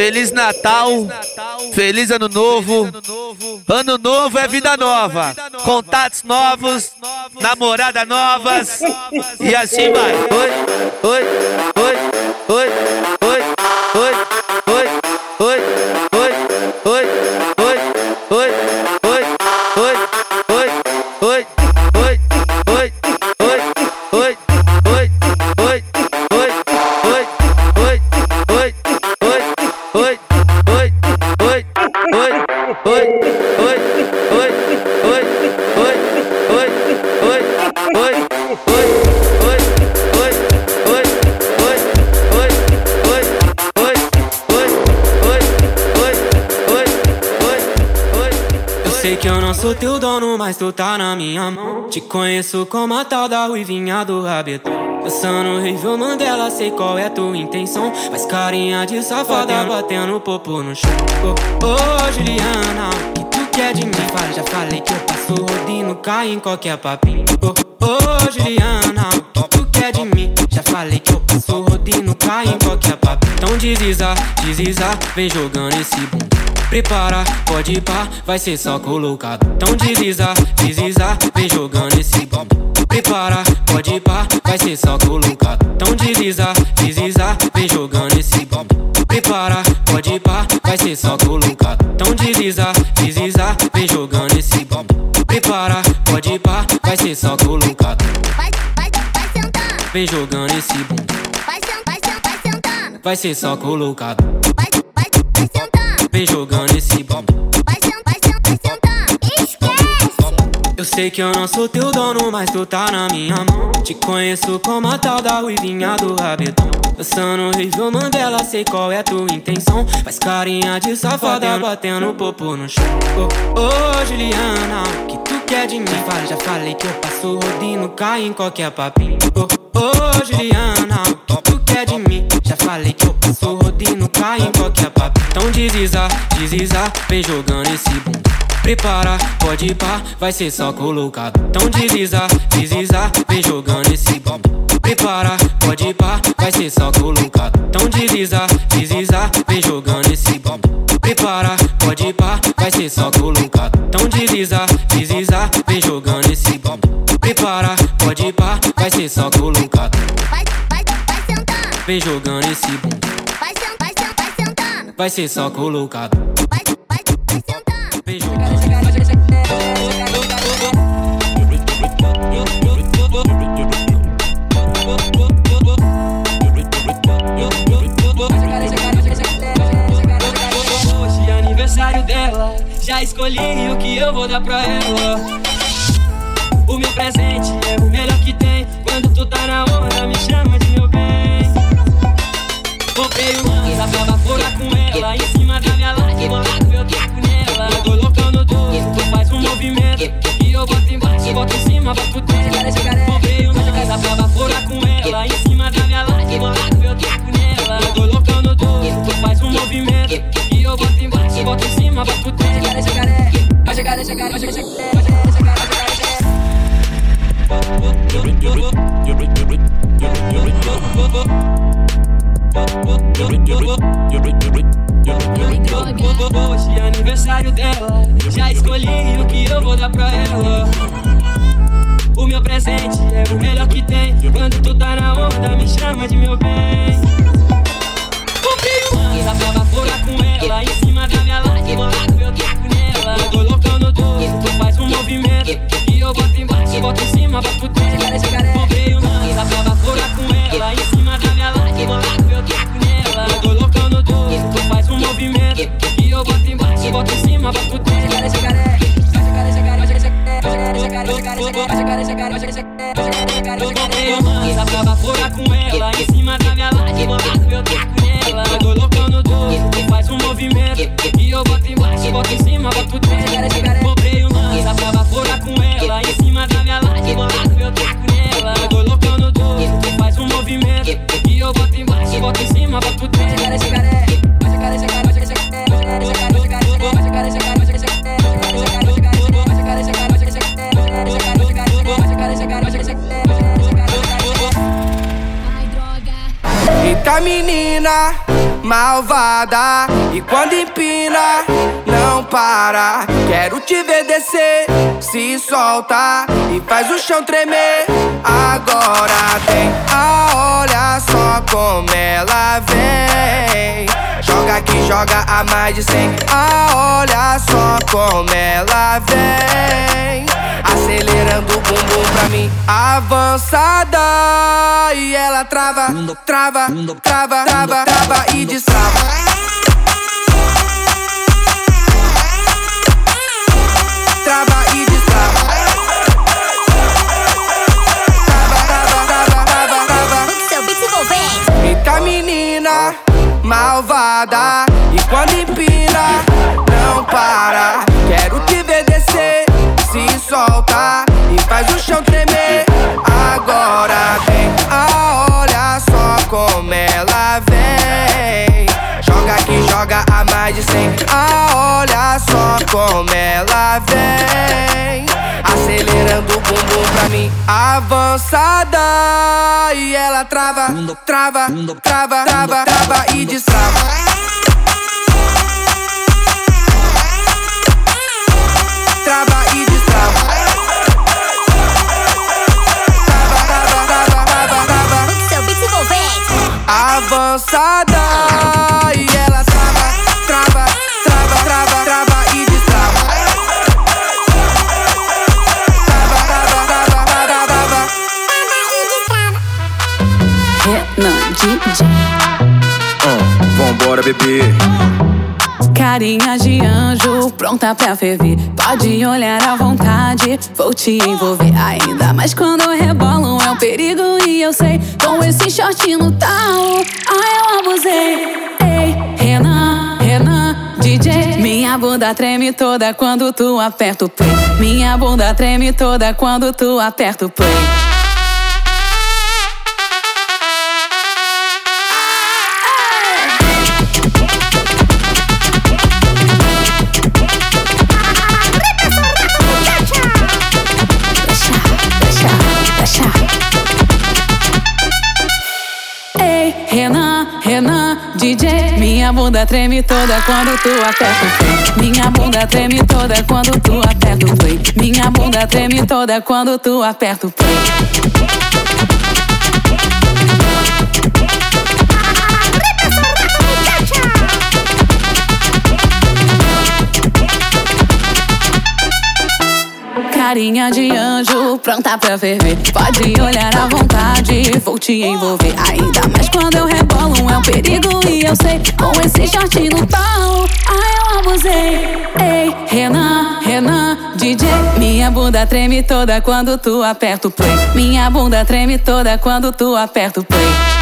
Feliz Natal, feliz Ano Novo. Ano Novo é vida nova, contatos novos, namorada novas e assim vai. Oi, oi, sei que eu não sou teu dono, mas tu tá na minha mão. Te conheço como a tal da ruivinha do rabetão. Pensando horrível Mandela, sei qual é tua intenção. Faz carinha de safada, batendo popo no chão. Ô, ô, Juliana, o que tu quer de mim? Fala, já falei que eu passo rodinho, cai em qualquer papinho. Ô, ô, Juliana, o que tu quer de mim? Já falei que eu passo rodinho, Então desliza, desliza, vem jogando esse bumbum. Prepara, pode ir pá, vai ser só colocado. Então desliza, desliza, vem jogando esse bumbum. Prepara, pode ir pá, vai ser só colocado. Então desliza, desliza, vem jogando esse bumbum. Prepara, pode ir pá, vai ser só colocado. Então desliza, desliza, vem jogando esse bumbum. Prepara, pode ir pá, vai ser só colocado. Vai, vai, vai sentando. Vem jogando esse bumbum. Vai ser só colocado. Vai, vai, vai sentando. Vem jogando esse bumbum. Vai, vai, vai sentando. Esquece. Eu sei que eu não sou teu dono, mas tu tá na minha mão. Te conheço como a tal da ruivinha do rabetão. Dançando horrível Mandela, sei qual é tua intenção. Faz carinha de safada, batendo popo no chão. Ô, ô, Juliana, o que tu quer de mim? Fala, já falei que eu passo rodinho, cai em qualquer papinho. Ô, ô, Juliana, falei que eu passo rodinho, cai em qualquer papinho. Então desliza, desliza, vem jogando esse bumbum. Prepara, pode ir pá, vai ser só colocado. Então desliza, desliza, vem jogando esse bumbum. Prepara, pode ir pá, vai ser só colocado. Então desliza, desliza, vem jogando esse bumbum. Prepara, pode ir pá, vai ser só colocado. Então desliza, desliza, vem jogando esse bumbum. Prepara, pode ir pá, vai ser só colocado. Vem jogando esse bumbum. Vai, sen- vai, sen- vai sentando. Vai ser só colocado. Vai, vai, vai sentando. Vem jogando. Hoje é aniversário dela, já escolhi o que eu vou dar pra ela. O meu presente é o melhor que tem. Quando tu tá na onda, me chama de meu bem. Uma asa pra baforar com ela. Em cima da minha laje, bolado eu taco nela. Eu tô colocando tudo, tu faz um movimento. E eu boto embaixo, boto em cima, boto dentro. Comprei uma asa pra baforar com ela. Em cima da minha laje, bolado eu taco nela. Eu tô colocando tudo, tu faz um movimento. E eu boto embaixo, boto em cima, boto dentro. Hoje é aniversário dela, já escolhi o que eu vou dar pra ela. O meu presente é o melhor que tem. Quando tu tá na onda, me chama de meu bem. Comprei uma asa pra baforar com ela. Em cima da minha laje, bolado eu taco nela. Eu tô colocando tudo, tu faz um movimento. E eu boto embaixo, boto em cima, boto dentro. Comprei uma asa pra baforar com ela. Em cima da minha laje, bolado eu boto embaixo, boto em cima, boto dentro. Eu comprei uma asa pra baforar com ela. Em cima da minha laje, E quando empina, não para. Quero te ver descer, se solta e faz o chão tremer. Agora tem a olha só como ela vem. Joga aqui, joga a mais de cem. Ah, olha só como ela vem. Bumbum pra mim. Avançada. E ela trava, trava, trava, trava, trava e destrava. Malvada E quando empina, não para como ela vem. Joga aqui, joga a mais de cem. Ah, olha só como ela vem. Acelerando o bumbum pra mim. Avançada. E ela trava, trava, trava, trava, trava e destrava pra ferver. Pode olhar à vontade, vou te envolver. Ainda mais quando eu rebolo, é um perigo e eu sei. Com esse short no tal, ai eu abusei. Ei, Renan, Renan, DJ. Minha bunda treme toda quando tu aperta o play. Minha bunda treme toda quando tu aperta o play. Minha bunda treme toda quando tu aperta o play. Minha bunda treme toda quando tu aperta o play. Minha bunda treme toda quando tu aperta o play. Carinha de anjo, pronta pra ferver. Pode olhar à vontade, vou te envolver. Ainda mais quando eu rebolo, é um perigo e eu sei. Com esse short no tal, ai eu abusei. Ei, Renan, Renan, DJ. Minha bunda treme toda quando tu aperta o play. Minha bunda treme toda quando tu aperta o play.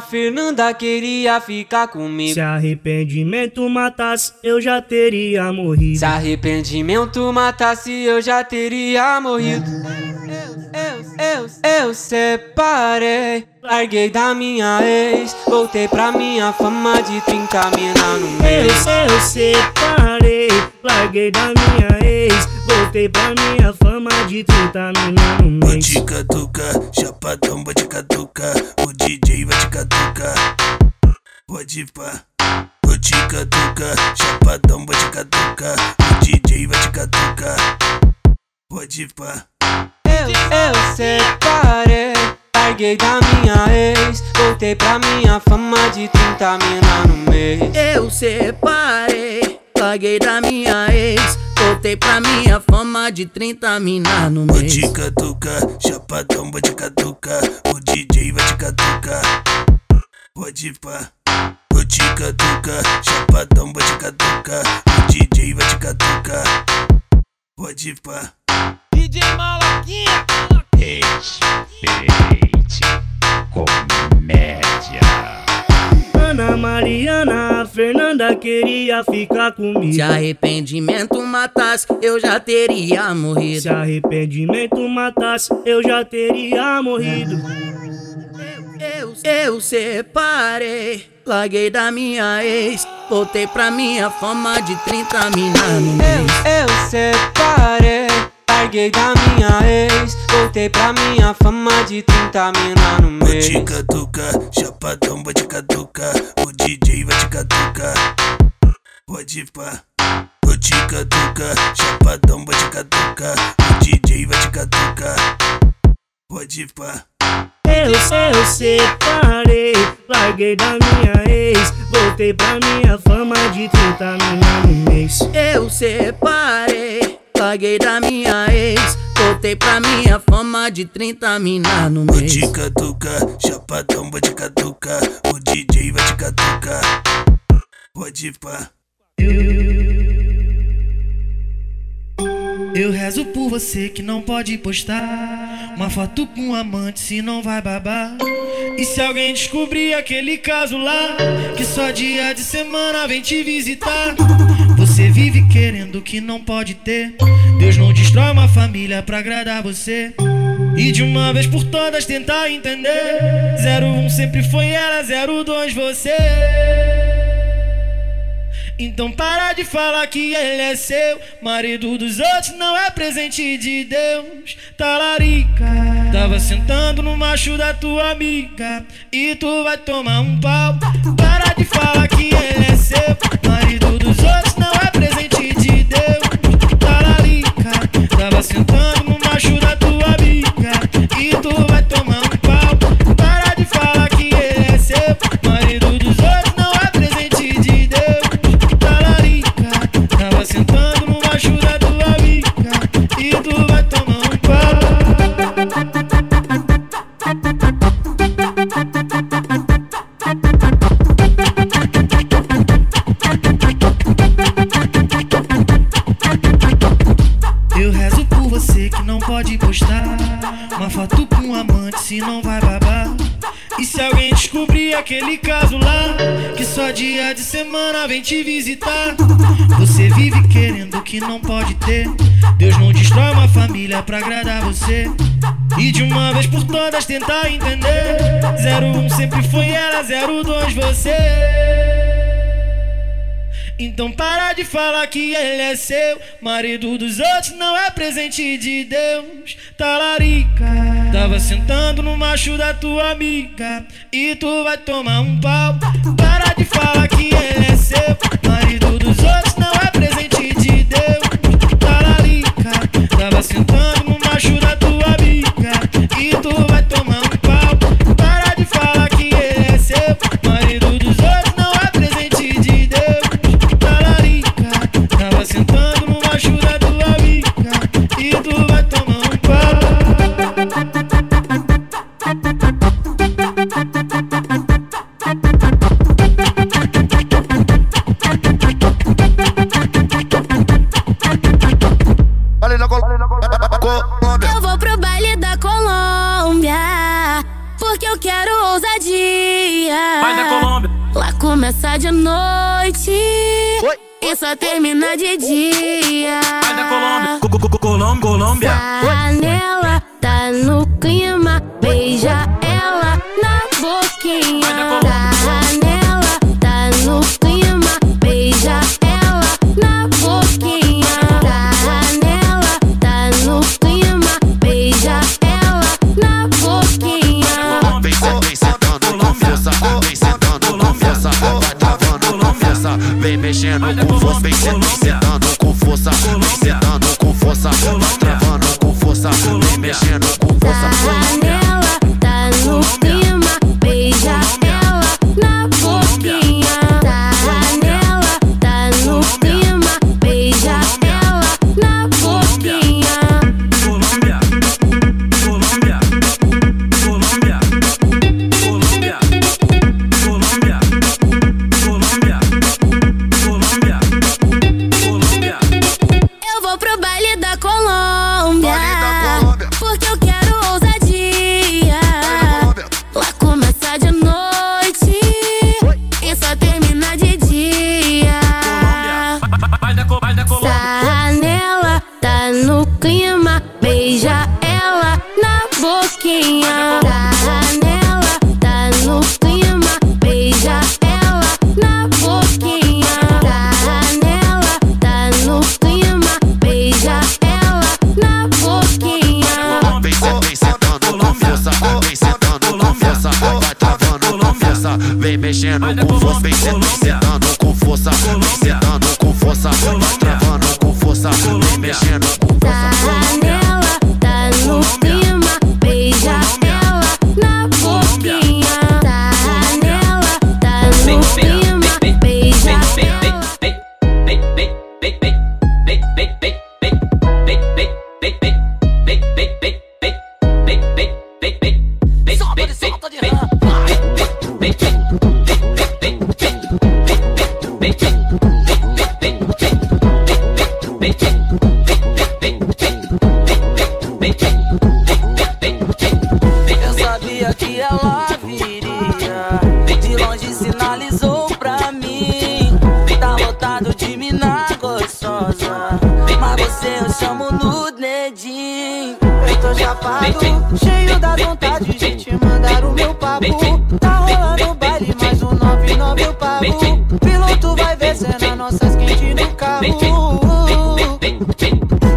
Fernanda queria ficar comigo. Se arrependimento matasse, eu já teria morrido. Se arrependimento matasse, eu já teria morrido. Eu, eu, eu separei, larguei da minha ex, voltei pra minha fama de 30 mina no mês. Eu, eu separei, larguei da minha ex, voltei pra minha fama de 30 mina no mês. te catucar, chapadão vou te catucar, o DJ vai te catucar. Pode pá. Vou te catucar, chapadão vou te catucar, o DJ vai te catucar. Pode pá. Eu, eu separei, larguei da minha ex, voltei pra minha fama de 30 mina no mês. Eu separei, larguei da minha ex, voltei pra minha fama de 30 mina no mês. te catucar, chapadão vou te catucar, o DJ vai te catucar. Pode pá. Vou te catucar, chapadão vou te catucar, o DJ vai te catucar. Pode pá. Ana Mariana, a Fernanda queria ficar comigo. Se arrependimento matasse, eu já teria Se morrido. arrependimento matasse, eu já teria morrido. Eu, eu separei, larguei da minha ex, voltei pra minha fama de 30 mina no mês. Eu, eu separei, larguei da minha ex, voltei pra minha fama de 30 mina no Vou mês. te catucar, chapadão vou te catucar, o DJ vai te catucar. Pode pá. Vou te catucar, chapadão vou te catucar, o DJ vai te catucar. Pode pá. Eu, eu separei, larguei da minha ex, voltei pra minha fama de 30 mina no mês. Eu separei, larguei da minha ex, voltei pra minha fama de 30 mina no Vou mês. te catucar, chapadão vou te catucar, o DJ vai te catucar. Pode pá. Eu rezo por você que não pode postar uma foto com um amante, se não vai babar. E se alguém descobrir aquele caso lá, que só dia de semana vem te visitar. Você vive querendo o que não pode ter. Deus não destrói uma família pra agradar você. E de uma vez por todas tentar entender. 01 sempre foi ela, 02 você. Então para de falar que ele é seu Marido dos outros não é presente de Deus Talarica Tava sentando no macho da tua amiga E tu vai tomar um pau Para de falar que ele é seu Marido Tava sentando vem te visitar. Você vive querendo o que não pode ter. Deus não destrói uma família pra agradar você. E de uma vez por todas tentar entender. 01 sempre foi ela, 02 você então para de falar que ele é seu. Marido dos outros não é presente de Deus. Talarica Tava sentando no macho da tua amiga. E tu vai tomar um pau. Para de falar que ele é seu. Marido dos só termina de dia. Vai da Colômbia, co Colômbia, Panela, tá no clima, beija ela na boquinha. Colômbia, Colômbia, Piloto vai vencer cena nossas quentes no carro.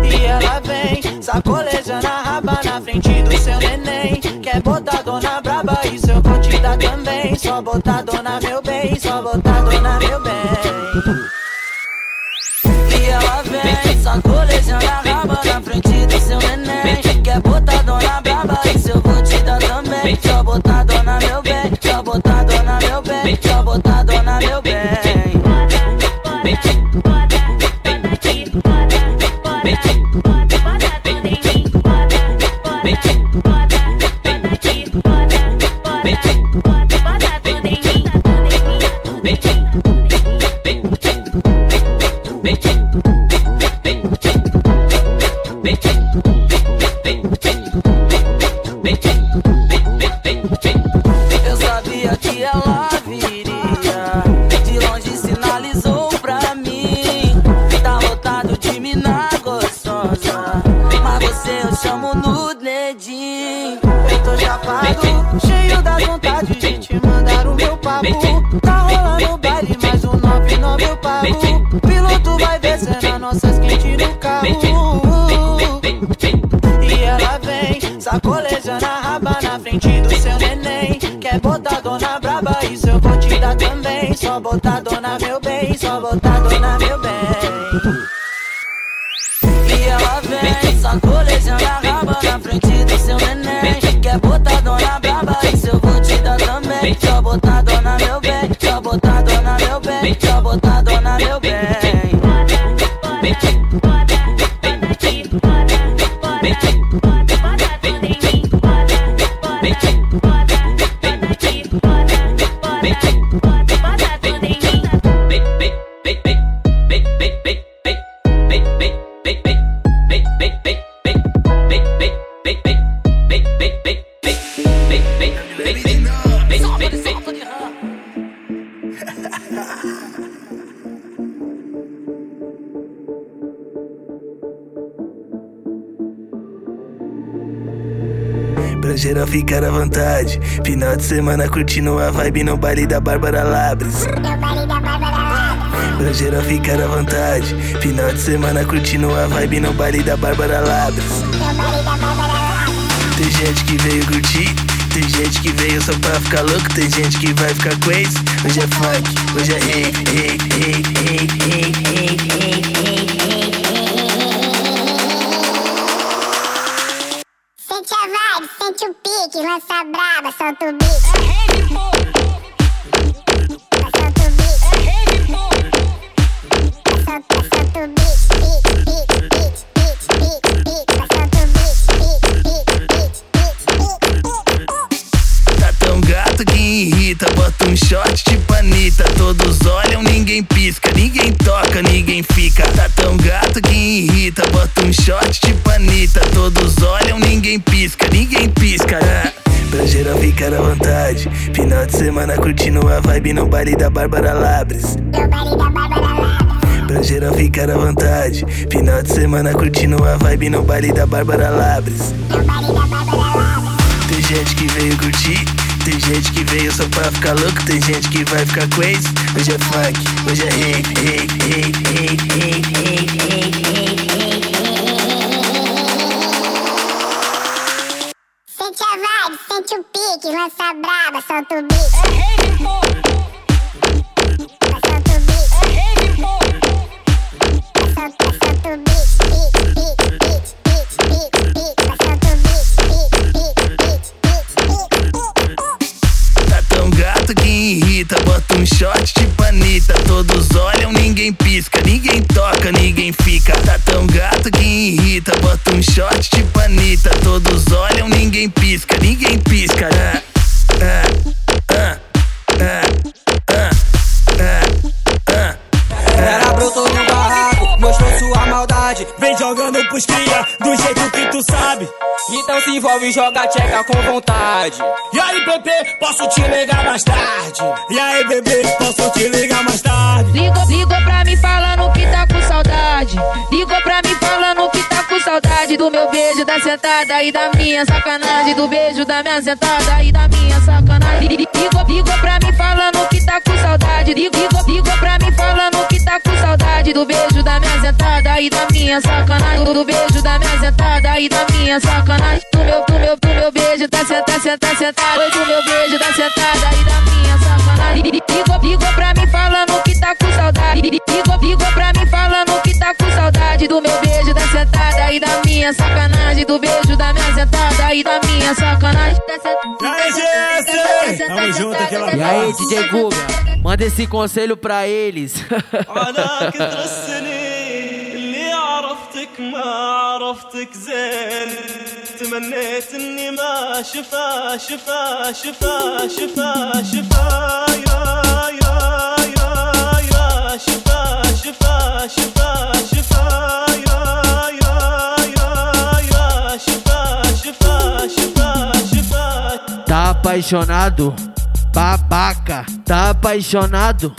E ela vem, sacolejando a raba na frente do seu neném. Quer botar dona braba e seu te dar também. Só botar dona, meu bem, só botar. bem, só botar dona meu bem. Bitch. safado, cheio da vontade de te mandar o meu papo. Tá rolando baile, mas o 99 eu pago. Piloto vai descendo nossas quentes no carro. E ela vem, sacolejando a raba na frente do seu neném. Quer botar dona braba, isso eu vou te dar também. Só botar dona meu bem, só botar dona meu bem ela vem Sacolejando a raba na frente do seu neném ficar à vontade. Final de semana curtindo a vibe no baile da Bárbara Labres. Pra geral ficar à vontade. Final de semana curtindo a vibe no baile da Bárbara Labres. Tem gente que veio curtir, tem gente que veio só pra ficar louco, tem gente que vai ficar crazy. Hoje é funk, hoje é hey, hey, hey, hey, hey, hey, beat. Tá tão gato que irrita, bota um shot tipo Anitta. Todos olham, ninguém pisca, ninguém toca, ninguém fica. Tá tão gato que irrita, bota um shot tipo Anitta. Todos olham, ninguém pisca, ninguém pisca. Geral ficar à vontade. Final de semana curtindo a vibe no baile da Bárbara Labres. Pra geral ficar à vontade. Final de semana curtindo a vibe no baile da Bárbara Labres. Tem gente que veio curtir, tem gente que veio só pra ficar louco, tem gente que vai ficar crazy. Hoje é funk, hoje é hey, hey, hey, hey, hey, hey, sente o pique, lança braba, solta o beat. Solta o beat. Solta, solta o beat, beat, beat, beat, beat, beat, beat. Solta o beat, beat, beat, beat, beat. Tá tão gato que irrita, bota um shot tipo Anitta. Todos olham, ninguém pisca, ninguém toca, ninguém fica. Tá tão gato que irrita, bota um shot tipo Anitta. Todos olham, ninguém pisca, ninguém pisca. Ah, ah, ah, ah, ah, ah. Era brotou no barraco, mostrou sua maldade. Vem jogando pros cria, do jeito que tu sabe. Então se envolve e joga tcheca com vontade. E aí, bebê, posso te ligar mais tarde? E aí, bebê, posso te ligar mais tarde? Ligou, ligou pra mim falando que tá com saudade. Ligou saudade do meu beijo, da sentada e da minha sacanagem. Do beijo, da minha sentada e da minha sacanagem. Ligou, ligou pra mim falando que tá com saudade. Ligou, ligou pra mim falando que tá com saudade do beijo, da minha sentada e da minha sacanagem. Do beijo, da minha sentada e da minha sacanagem. Do meu, do meu, do meu beijo, tá sentada, sentada, sentada. Do meu beijo, da sentada e da minha sacanagem. Ligou, ligou pra mim falando que tá com saudade. Ligou, ligou pra mim falando tá com saudade do meu beijo, da sentada e da minha sacanagem. Do beijo, da minha sentada e da minha sacanagem. E aí, GS? Tamo junto aquela E aí, DJ Guga, manda esse conselho pra eles. على كثر السنين اللي عرفتك ما عرفتك زين تمنيت اني ما شفا شفا شفا شفا شفا يا يا يا يا شفا شفا شفا شفا apaixonado? Babaca. Tá apaixonado?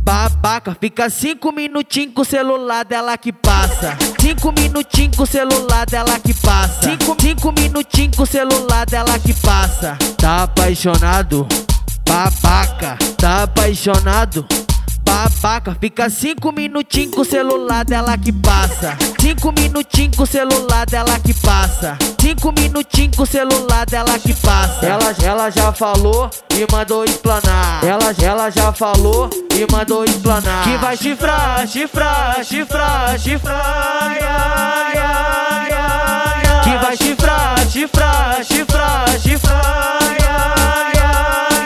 Babaca, fica cinco minutinhos com o celular dela que passa. Cinco minutinhos com o celular dela que passa. Cinco, cinco minutinhos com o celular dela que passa. Tá apaixonado? Babaca. Tá apaixonado? Babaca, fica cinco minutinhos com o celular dela que passa. Cinco minutinhos com o celular dela que passa. Cinco minutinhos com o celular dela que passa. Ela, ela já falou e mandou explanar. Ela, ela já falou e mandou explanar. Que vai chifrar, chifrar, chifrar, chifrar. ia. Que vai chifrar, chifrar, chifrar, chifrar. ia, ia,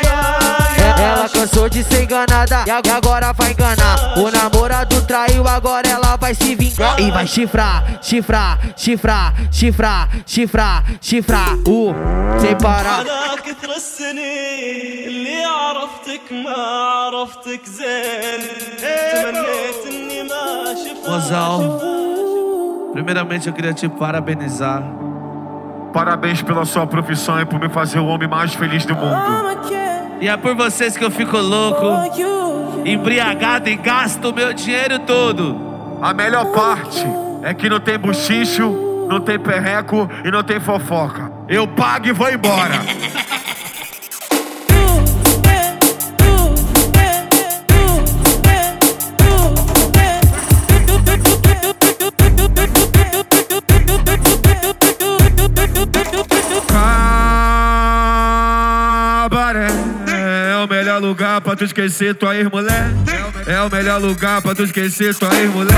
ia, ia. Ela Cansou de ser enganada e agora vai enganar. O namorado traiu, agora ela vai se vingar. E vai chifrar, chifrar, chifrar, chifrar, chifrar, chifrar. O sem parar. Rosal, primeiramente eu queria te parabenizar. Parabéns pela sua profissão e por me fazer o homem mais feliz do mundo. E é por vocês que eu fico louco, embriagado e gasto o meu dinheiro todo. A melhor parte é que não tem buchicho, não tem perreco e não tem fofoca. eu pago e vou embora. Lugar pra tu esquecer tua ex-mulher. É o melhor lugar pra tu esquecer tua ex-mulher.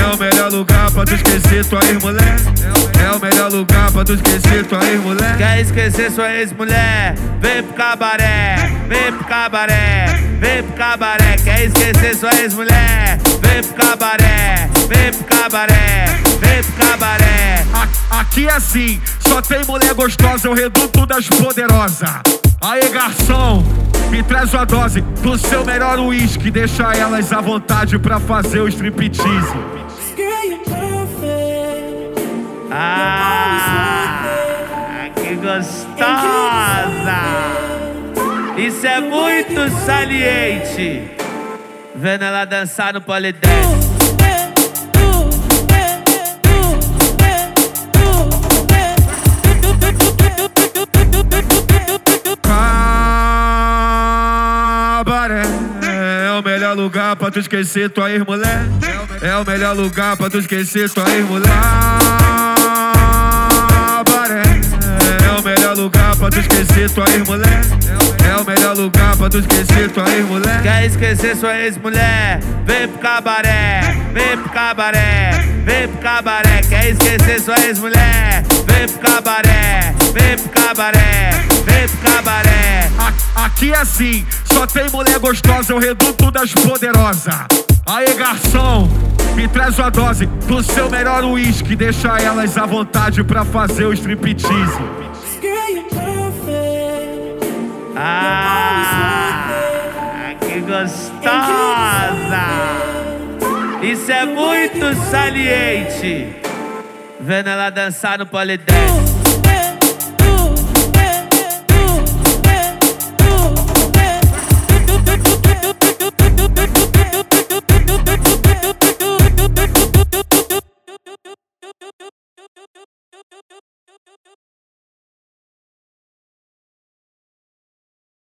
É o melhor lugar pra tu esquecer tua ex-mulher. É o melhor lugar pra tu esquecer tua ex-mulher. Quer esquecer sua ex-mulher? Vem pro cabaré, vem pro cabaré, vem pro cabaré. Quer esquecer sua ex-mulher? Vem pro cabaré, vem pro cabaré, vem pro cabaré. Aqui é assim, só tem mulher gostosa, o reduto das poderosas. Aê, garçom, me traz uma dose do seu melhor uísque. Deixa elas à vontade pra fazer o striptease. Ah, que gostosa! Isso é muito saliente. Vendo ela dançar no polidense. Melhor lugar pra tu esquecer tua ex-mulher. É o melhor lugar pra tu esquecer tua ex-mulher. É o melhor lugar pra tu esquecer tua ex-mulher. É o melhor lugar pra tu esquecer tua ex-mulher. Quer esquecer sua ex-mulher? Vem pro cabaré, vem pro cabaré, vem pro cabaré. Quer esquecer sua ex-mulher? Vem pro cabaré, vem pro cabaré, vem pro cabaré. Aqui é assim, só tem mulher gostosa, o reduto das poderosas. Aê, garçom, me traz uma dose do seu melhor uísque. Deixa elas à vontade pra fazer o striptease. Ah, que gostosa! Isso é muito saliente. Vendo ela dançar no polidense.